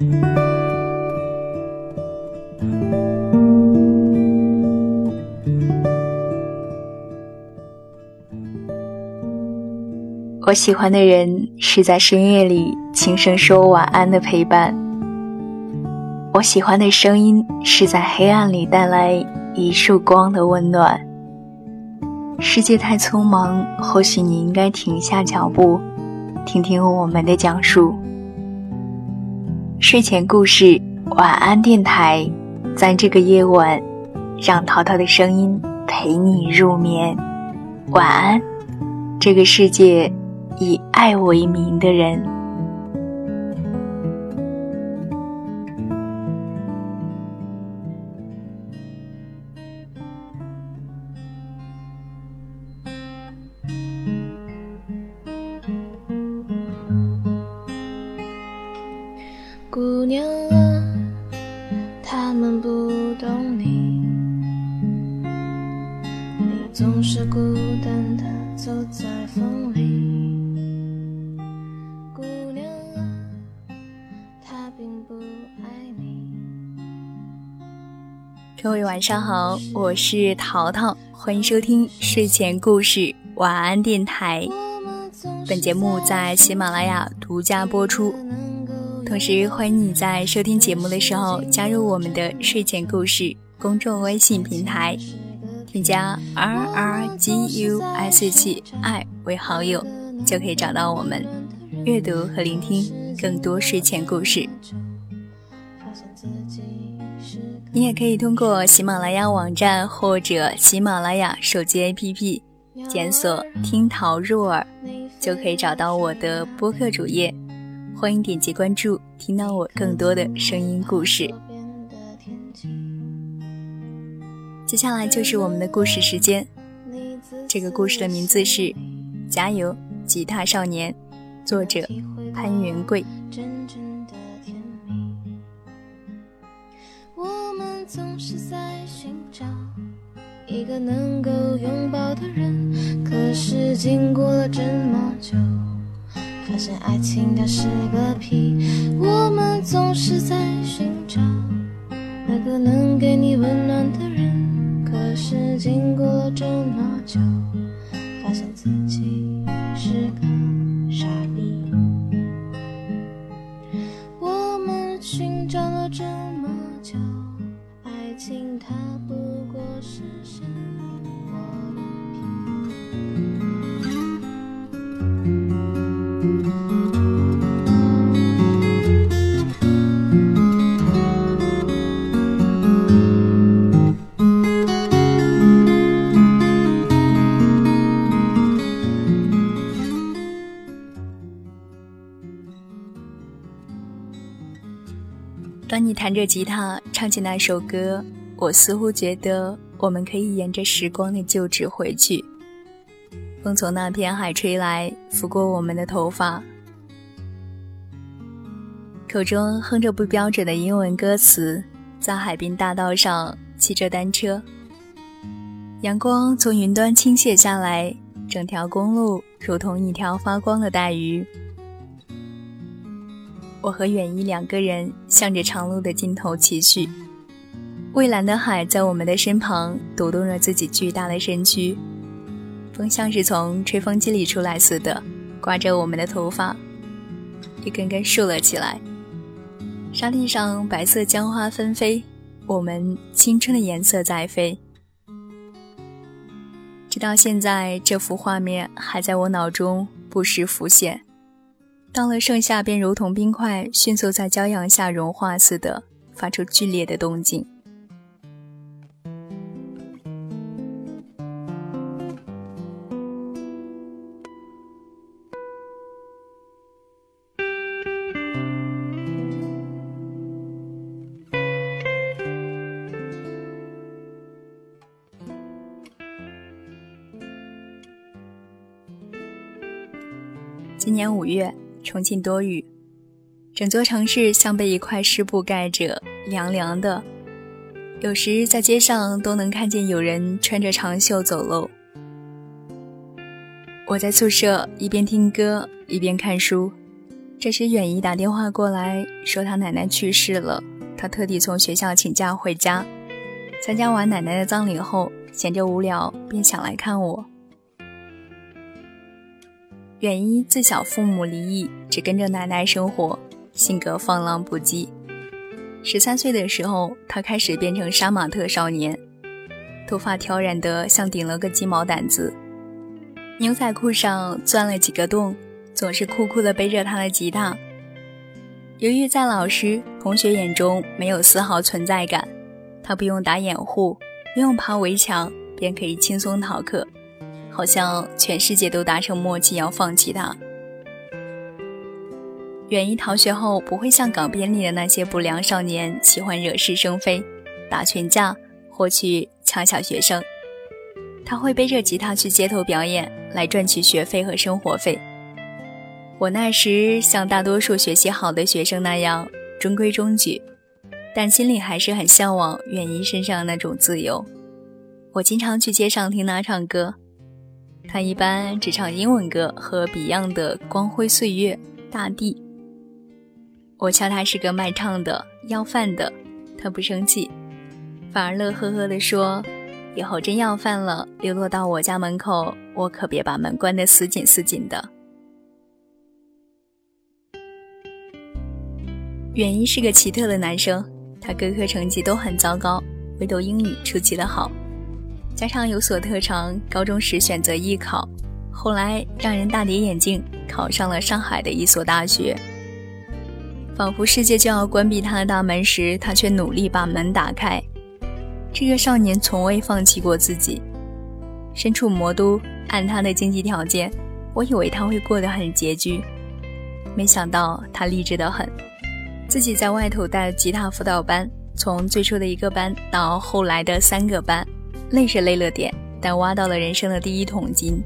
我喜欢的人是在深夜里轻声说晚安的陪伴。我喜欢的声音是在黑暗里带来一束光的温暖。世界太匆忙，或许你应该停下脚步，听听我们的讲述。睡前故事，晚安电台，在这个夜晚，让淘淘的声音陪你入眠。晚安，这个世界。以爱为名的人，晚上好，我是淘淘，欢迎收听睡前故事晚安电台。本节目在喜马拉雅独家播出，同时欢迎你在收听节目的时候加入我们的睡前故事公众微信平台，添加 R R G U S H I 为好友，就可以找到我们，阅读和聆听更多睡前故事。你也可以通过喜马拉雅网站或者喜马拉雅手机 APP 检索“听桃入耳”，就可以找到我的播客主页。欢迎点击关注，听到我更多的声音故事。接下来就是我们的故事时间。这个故事的名字是《加油，吉他少年》，作者潘元贵。总是在寻找一个能够拥抱的人，可是经过了这么久，发现爱情它是个屁。我们总是在寻找那个能给你温暖的人，可是经过了这么久，发现自己是个傻逼。我们寻找了这么。它不过是生活当你弹着吉他，唱起那首歌。我似乎觉得，我们可以沿着时光的旧址回去。风从那片海吹来，拂过我们的头发，口中哼着不标准的英文歌词，在海滨大道上骑着单车。阳光从云端倾泻下来，整条公路如同一条发光的带鱼。我和远一两个人向着长路的尽头骑去。蔚蓝的海在我们的身旁抖动着自己巨大的身躯，风像是从吹风机里出来似的，刮着我们的头发，一根根竖了起来。沙地上白色江花纷飞，我们青春的颜色在飞。直到现在，这幅画面还在我脑中不时浮现。到了盛夏，便如同冰块迅速在骄阳下融化似的，发出剧烈的动静。年五月，重庆多雨，整座城市像被一块湿布盖着，凉凉的。有时在街上都能看见有人穿着长袖走路。我在宿舍一边听歌一边看书，这时，远姨打电话过来，说她奶奶去世了，她特地从学校请假回家。参加完奶奶的葬礼后，闲着无聊，便想来看我。远一自小父母离异，只跟着奶奶生活，性格放浪不羁。十三岁的时候，他开始变成杀马特少年，头发挑染得像顶了个鸡毛掸子，牛仔裤上钻了几个洞。总是酷酷地背着他的吉他。由于在老师、同学眼中没有丝毫存在感，他不用打掩护，不用爬围墙，便可以轻松逃课，好像全世界都达成默契要放弃他。远一逃学后，不会像港片里的那些不良少年喜欢惹是生非、打群架或去抢小学生，他会背着吉他去街头表演，来赚取学费和生活费。我那时像大多数学习好的学生那样中规中矩，但心里还是很向往远一身上那种自由。我经常去街上听他唱歌，他一般只唱英文歌和 Beyond 的《光辉岁月》《大地》。我笑他是个卖唱的、要饭的，他不生气，反而乐呵呵地说：“以后真要饭了，流落到我家门口，我可别把门关得死紧死紧的。”远一是个奇特的男生，他各科成绩都很糟糕，唯独英语出奇的好。加上有所特长，高中时选择艺考，后来让人大跌眼镜，考上了上海的一所大学。仿佛世界就要关闭他的大门时，他却努力把门打开。这个少年从未放弃过自己。身处魔都，按他的经济条件，我以为他会过得很拮据，没想到他励志得很。自己在外头带吉他辅导班，从最初的一个班到后来的三个班，累是累了点，但挖到了人生的第一桶金。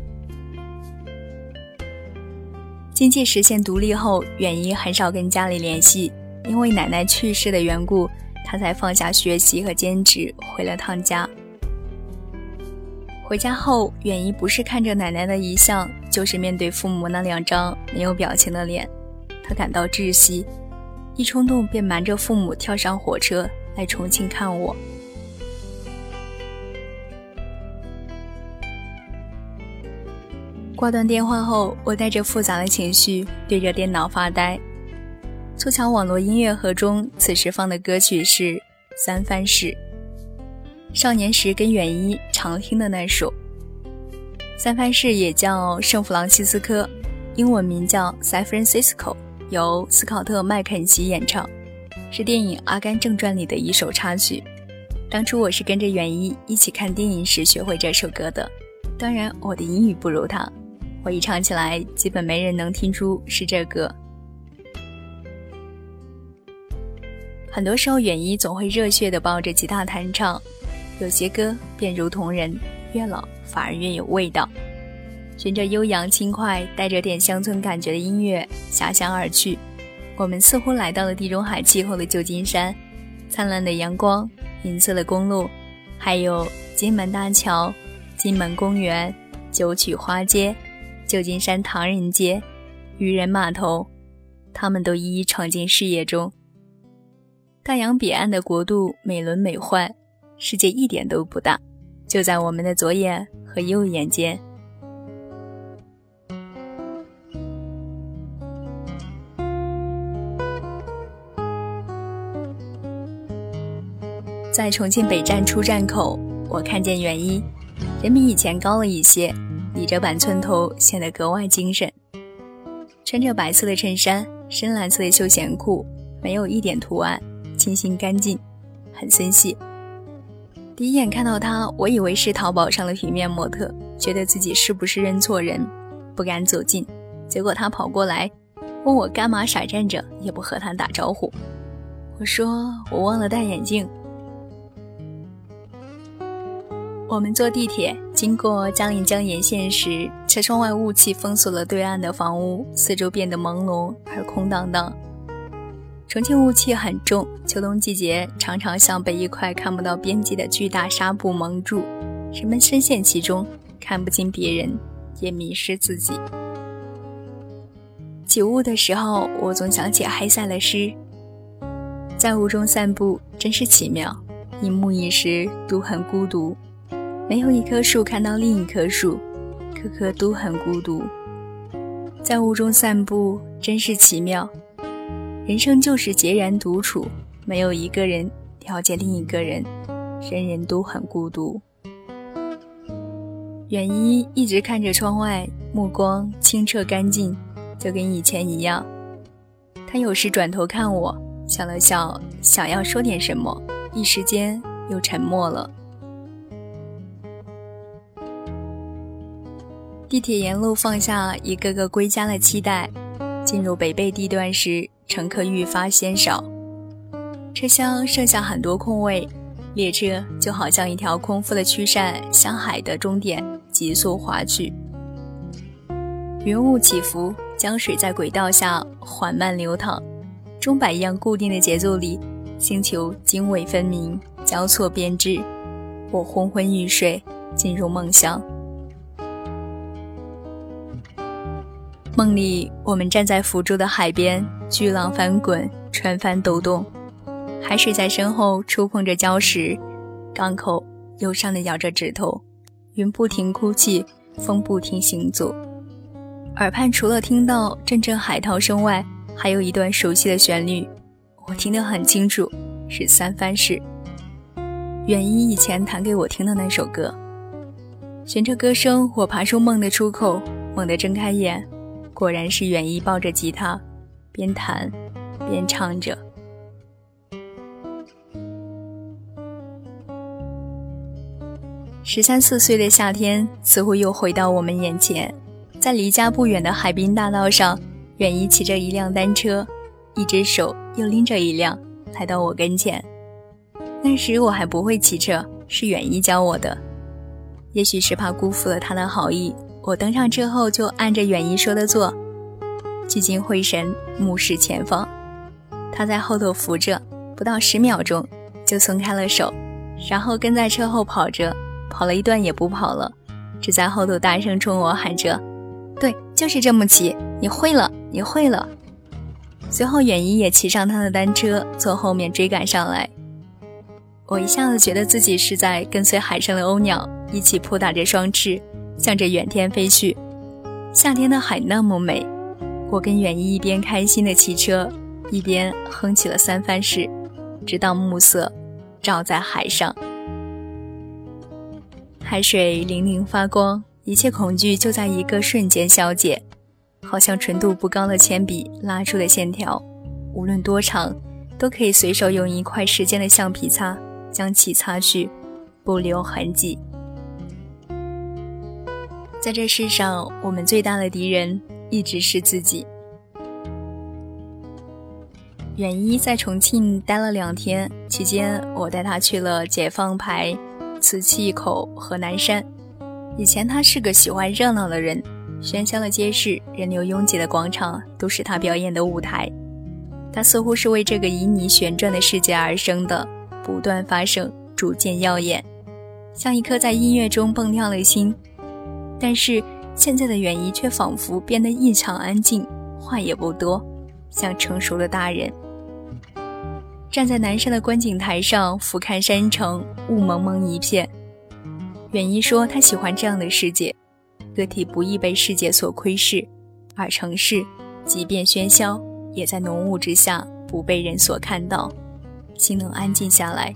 经济实现独立后，远一很少跟家里联系，因为奶奶去世的缘故，他才放下学习和兼职回了趟家。回家后，远一不是看着奶奶的遗像，就是面对父母那两张没有表情的脸，他感到窒息。一冲动便瞒着父母跳上火车来重庆看我。挂断电话后，我带着复杂的情绪对着电脑发呆。凑巧网络音乐盒中此时放的歌曲是《三藩市》，少年时跟远一常听的那首。三藩市也叫圣弗朗西斯科，英文名叫 San Francisco。由斯考特·麦肯齐演唱，是电影《阿甘正传》里的一首插曲。当初我是跟着远一一起看电影时学会这首歌的。当然，我的英语不如他，我一唱起来，基本没人能听出是这歌。很多时候，远一总会热血地抱着吉他弹唱，有些歌便如同人，越老反而越有味道。循着悠扬轻快、带着点乡村感觉的音乐遐想而去，我们似乎来到了地中海气候的旧金山。灿烂的阳光、银色的公路，还有金门大桥、金门公园、九曲花街、旧金山唐人街、渔人码头，他们都一一闯进视野中。大洋彼岸的国度美轮美奂，世界一点都不大，就在我们的左眼和右眼间。在重庆北站出站口，我看见远一，人比以前高了一些，理着板寸头，显得格外精神。穿着白色的衬衫，深蓝色的休闲裤，没有一点图案，清新干净，很森系。第一眼看到他，我以为是淘宝上的平面模特，觉得自己是不是认错人，不敢走近。结果他跑过来，问我干嘛傻站着，也不和他打招呼。我说我忘了戴眼镜。我们坐地铁经过嘉陵江沿线时，车窗外雾气封锁了对岸的房屋，四周变得朦胧而空荡荡。重庆雾气很重，秋冬季节常常像被一块看不到边际的巨大纱布蒙住，人们深陷其中，看不清别人，也迷失自己。起雾的时候，我总想起黑塞的诗：“在雾中散步真是奇妙，一目一时都很孤独。没有一棵树看到另一棵树，棵棵都很孤独。在雾中散步真是奇妙，人生就是孑然独处，没有一个人了解另一个人，人人都很孤独。”远一一直看着窗外，目光清澈干净，就跟以前一样。他有时转头看我，笑了笑，想要说点什么，一时间又沉默了。地铁沿路放下一个个归家的期待，进入北碚地段时，乘客愈发鲜少，车厢剩下很多空位，列车就好像一条空腹的驱扇向海的终点。急速滑去，云雾起伏，江水在轨道下缓慢流淌，钟摆一样固定的节奏里，星球经纬分明，交错编织。我昏昏欲睡，进入梦乡。梦里，我们站在福州的海边，巨浪翻滚，船帆抖动，海水在身后触碰着礁石，港口忧伤地咬着指头。云不停哭泣，风不停行走，耳畔除了听到阵阵海涛声外，还有一段熟悉的旋律，我听得很清楚，是三藩市。远一以前弹给我听的那首歌。循着歌声，我爬出梦的出口，猛地睁开眼，果然是远一抱着吉他，边弹边唱着。十三四岁的夏天似乎又回到我们眼前，在离家不远的海滨大道上，远一骑着一辆单车，一只手又拎着一辆，来到我跟前。那时我还不会骑车，是远一教我的。也许是怕辜负了他的好意，我登上车后就按着远一说的做，聚精会神，目视前方。他在后头扶着，不到十秒钟就松开了手，然后跟在车后跑着。跑了一段也不跑了，只在后头大声冲我喊着：“对，就是这么骑，你会了，你会了。”随后远一也骑上他的单车，从后面追赶上来。我一下子觉得自己是在跟随海上的鸥鸟一起扑打着双翅，向着远天飞去。夏天的海那么美，我跟远一一边开心的骑车，一边哼起了三番诗，直到暮色照在海上。海水粼粼发光，一切恐惧就在一个瞬间消解，好像纯度不高的铅笔拉出的线条，无论多长，都可以随手用一块时间的橡皮擦将其擦去，不留痕迹。在这世上，我们最大的敌人一直是自己。远一在重庆待了两天，期间我带他去了解放牌。瓷器口和南山，以前他是个喜欢热闹的人，喧嚣的街市、人流拥挤的广场都是他表演的舞台。他似乎是为这个以你旋转的世界而生的，不断发生，逐渐耀眼，像一颗在音乐中蹦跳的心。但是现在的远一却仿佛变得异常安静，话也不多，像成熟的大人。站在南山的观景台上俯瞰山城，雾蒙蒙一片。远一说他喜欢这样的世界，个体不易被世界所窥视，而城市即便喧嚣，也在浓雾之下不被人所看到，心能安静下来。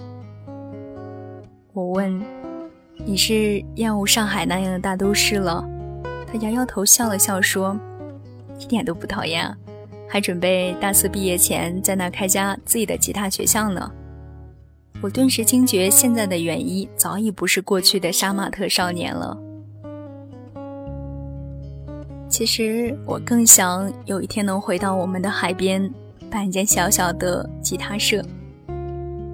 我问：“你是厌恶上海那样的大都市了？”他摇摇头，笑了笑说：“一点都不讨厌。”还准备大四毕业前在那开家自己的吉他学校呢。我顿时惊觉，现在的远一早已不是过去的杀马特少年了。其实我更想有一天能回到我们的海边，办一间小小的吉他社。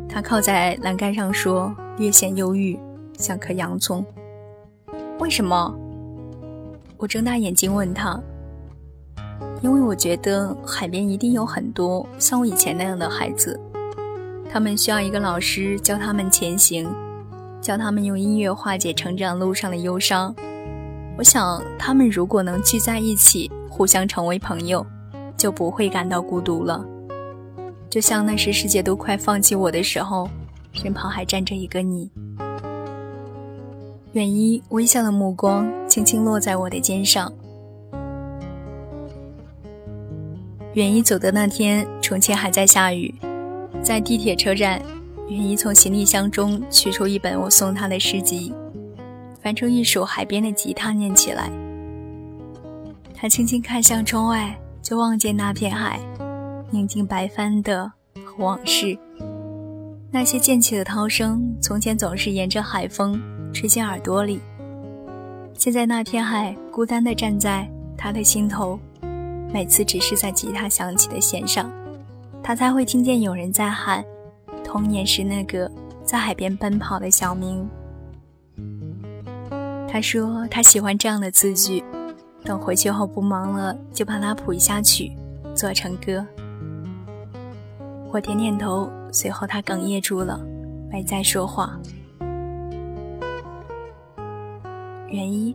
他靠在栏杆上说，略显忧郁，像颗洋葱。为什么？我睁大眼睛问他。因为我觉得海边一定有很多像我以前那样的孩子，他们需要一个老师教他们前行，教他们用音乐化解成长路上的忧伤。我想，他们如果能聚在一起，互相成为朋友，就不会感到孤独了。就像那时世界都快放弃我的时候，身旁还站着一个你。远一微笑的目光轻轻落在我的肩上。远一走的那天，重庆还在下雨，在地铁车站，远一从行李箱中取出一本我送他的诗集，翻出一首海边的吉他念起来。他轻轻看向窗外，就望见那片海，宁静白帆的往事，那些溅起的涛声，从前总是沿着海风。吹进耳朵里。现在那片海孤单地站在他的心头，每次只是在吉他响起的弦上，他才会听见有人在喊童年时那个在海边奔跑的小明。他说他喜欢这样的字句，等回去后不忙了，就把它谱一下曲，做成歌。我点点头，随后他哽咽住了，没再说话。原一，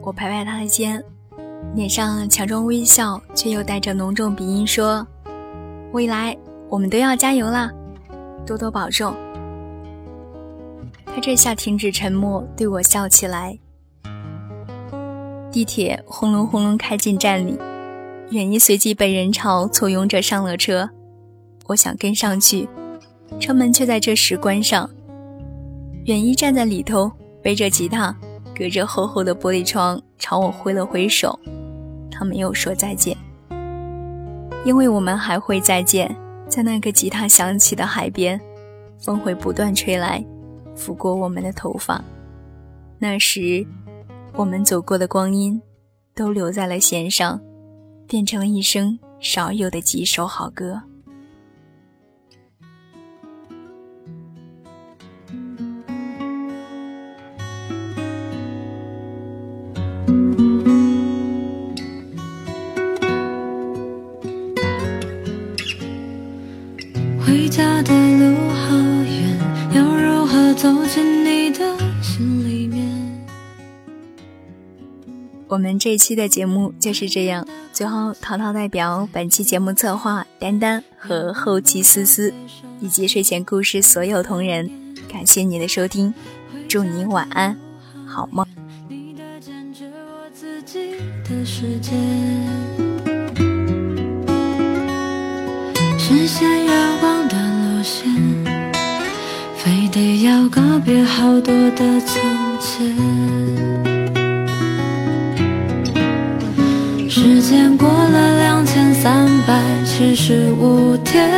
我拍拍他的肩，脸上强装微笑，却又带着浓重鼻音说：“未来我们都要加油啦，多多保重。”他这下停止沉默，对我笑起来。地铁轰隆轰隆开进站里，远一随即被人潮簇拥着上了车。我想跟上去，车门却在这时关上。远一站在里头，背着吉他。隔着厚厚的玻璃窗朝我挥了挥手，他没有说再见，因为我们还会再见，在那个吉他响起的海边，风会不断吹来，拂过我们的头发，那时，我们走过的光阴，都留在了弦上，变成了一生少有的几首好歌。我们这期的节目就是这样。最后，淘淘代表本期节目策划丹丹和后期思思，以及睡前故事所有同仁，感谢你的收听，祝你晚安，好梦。实现月光的路线，非得要告别好多的从前。只是五天，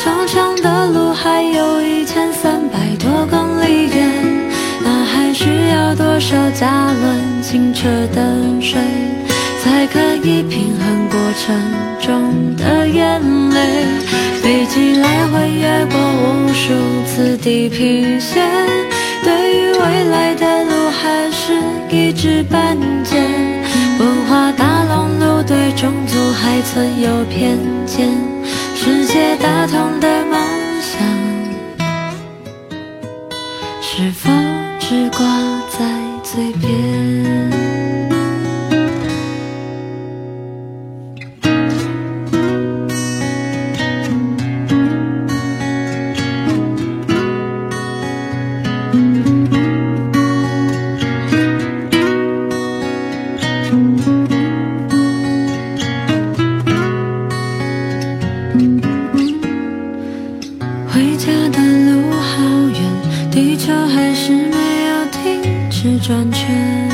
长长的路还有一千三百多公里远，那还需要多少加仑清澈的水，才可以平衡过程中的眼泪？飞机来回越过无数次地平线，对于未来的路还是一知半解。还存有偏见，世界大同的梦想，是否只挂在嘴边？下的路好远地球还是没有停止转圈。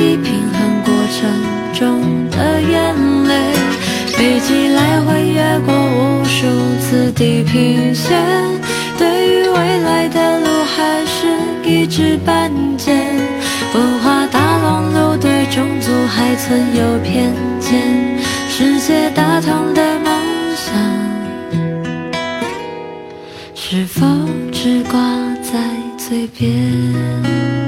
地平衡过程中的眼泪，飞机来回越过无数次地平线，对于未来的路还是一知半解。文化大乱路对种族还存有偏见，世界大同的梦想是否只挂在嘴边？